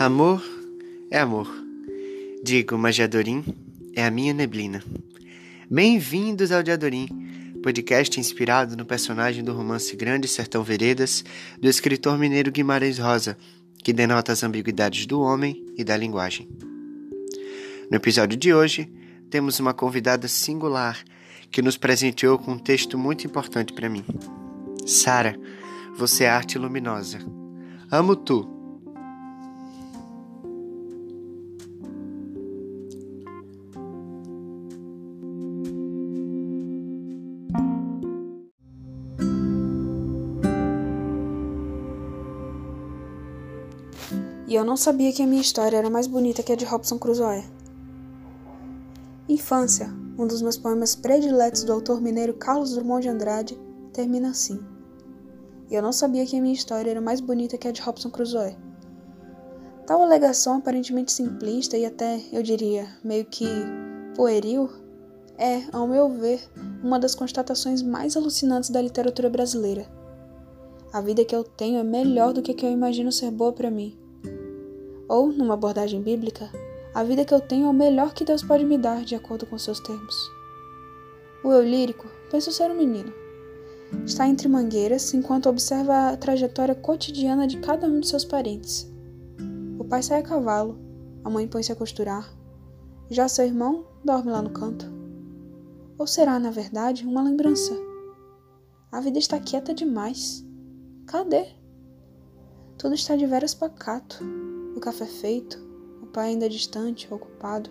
Amor é amor. Digo, mas Jadorim é a minha neblina. Bem-vindos ao Diadorim, podcast inspirado no personagem do romance Grande Sertão Veredas, do escritor mineiro Guimarães Rosa, que denota as ambiguidades do homem e da linguagem. No episódio de hoje, temos uma convidada singular que nos presenteou com um texto muito importante para mim. Sara, você é arte luminosa. Amo tu E eu não sabia que a minha história era mais bonita que a de Robson Crusoe. Infância, um dos meus poemas prediletos do autor mineiro Carlos Drummond de Andrade, termina assim. E eu não sabia que a minha história era mais bonita que a de Robson Crusoe. Tal alegação aparentemente simplista e até, eu diria, meio que pueril, é, ao meu ver, uma das constatações mais alucinantes da literatura brasileira. A vida que eu tenho é melhor do que a que eu imagino ser boa para mim. Ou, numa abordagem bíblica, a vida que eu tenho é o melhor que Deus pode me dar, de acordo com seus termos. O eu lírico penso ser um menino. Está entre mangueiras enquanto observa a trajetória cotidiana de cada um de seus parentes. O pai sai a cavalo, a mãe põe-se a costurar, já seu irmão dorme lá no canto. Ou será, na verdade, uma lembrança? A vida está quieta demais. Cadê? Tudo está de veras pacato o café feito, o pai ainda distante, ocupado,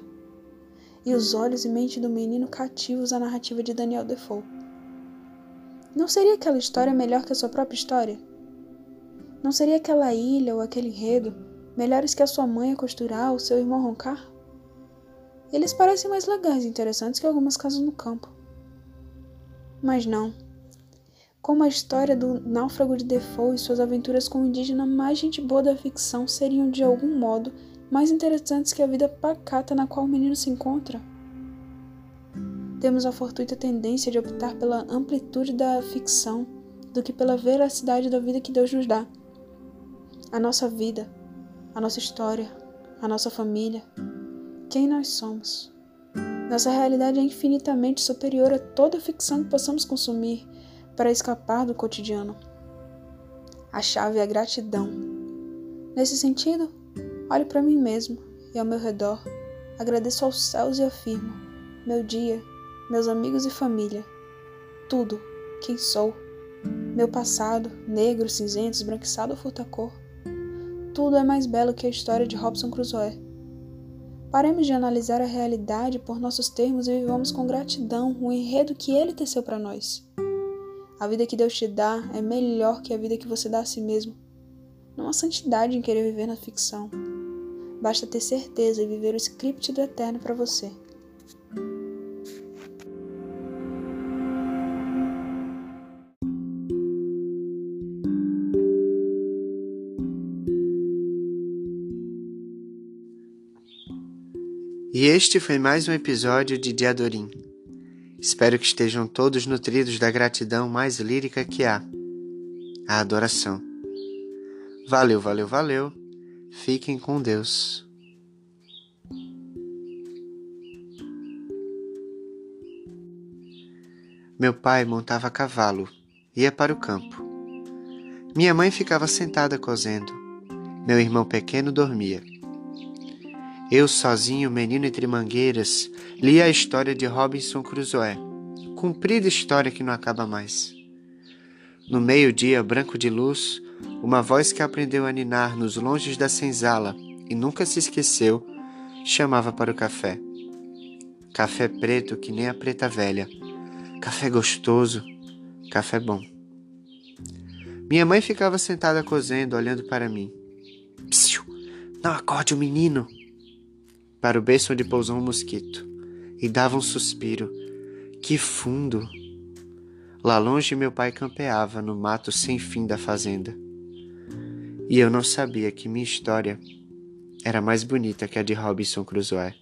e os olhos e mente do menino cativos à narrativa de Daniel Defoe. Não seria aquela história melhor que a sua própria história? Não seria aquela ilha ou aquele enredo melhores que a sua mãe a costurar ou seu irmão roncar? Eles parecem mais legais e interessantes que algumas casas no campo. Mas não como a história do náufrago de Defoe e suas aventuras com o indígena mais gente boa da ficção seriam de algum modo mais interessantes que a vida pacata na qual o menino se encontra. Temos a fortuita tendência de optar pela amplitude da ficção do que pela veracidade da vida que Deus nos dá. A nossa vida, a nossa história, a nossa família, quem nós somos. Nossa realidade é infinitamente superior a toda ficção que possamos consumir para escapar do cotidiano. A chave é a gratidão. Nesse sentido, olho para mim mesmo e ao meu redor, agradeço aos céus e afirmo: meu dia, meus amigos e família, tudo, quem sou, meu passado, negro, cinzento, esbranquiçado ou furta-cor, tudo é mais belo que a história de Robson Crusoe. Paremos de analisar a realidade por nossos termos e vivamos com gratidão o enredo que ele teceu para nós. A vida que Deus te dá é melhor que a vida que você dá a si mesmo. Não há santidade em querer viver na ficção. Basta ter certeza e viver o script do eterno para você. E este foi mais um episódio de Diadorim. Espero que estejam todos nutridos da gratidão mais lírica que há, a adoração. Valeu, valeu, valeu. Fiquem com Deus. Meu pai montava a cavalo, ia para o campo. Minha mãe ficava sentada cozendo. Meu irmão pequeno dormia. Eu, sozinho, menino entre mangueiras, li a história de Robinson Crusoe, comprida história que não acaba mais. No meio-dia, branco de luz, uma voz que aprendeu a ninar nos longes da senzala e nunca se esqueceu, chamava para o café. Café preto que nem a preta velha. Café gostoso, café bom. Minha mãe ficava sentada cozendo, olhando para mim. Psiu, não acorde o menino! Para o berço onde pousou um mosquito, e dava um suspiro. Que fundo! Lá longe meu pai campeava no mato sem fim da fazenda. E eu não sabia que minha história era mais bonita que a de Robinson Crusoe.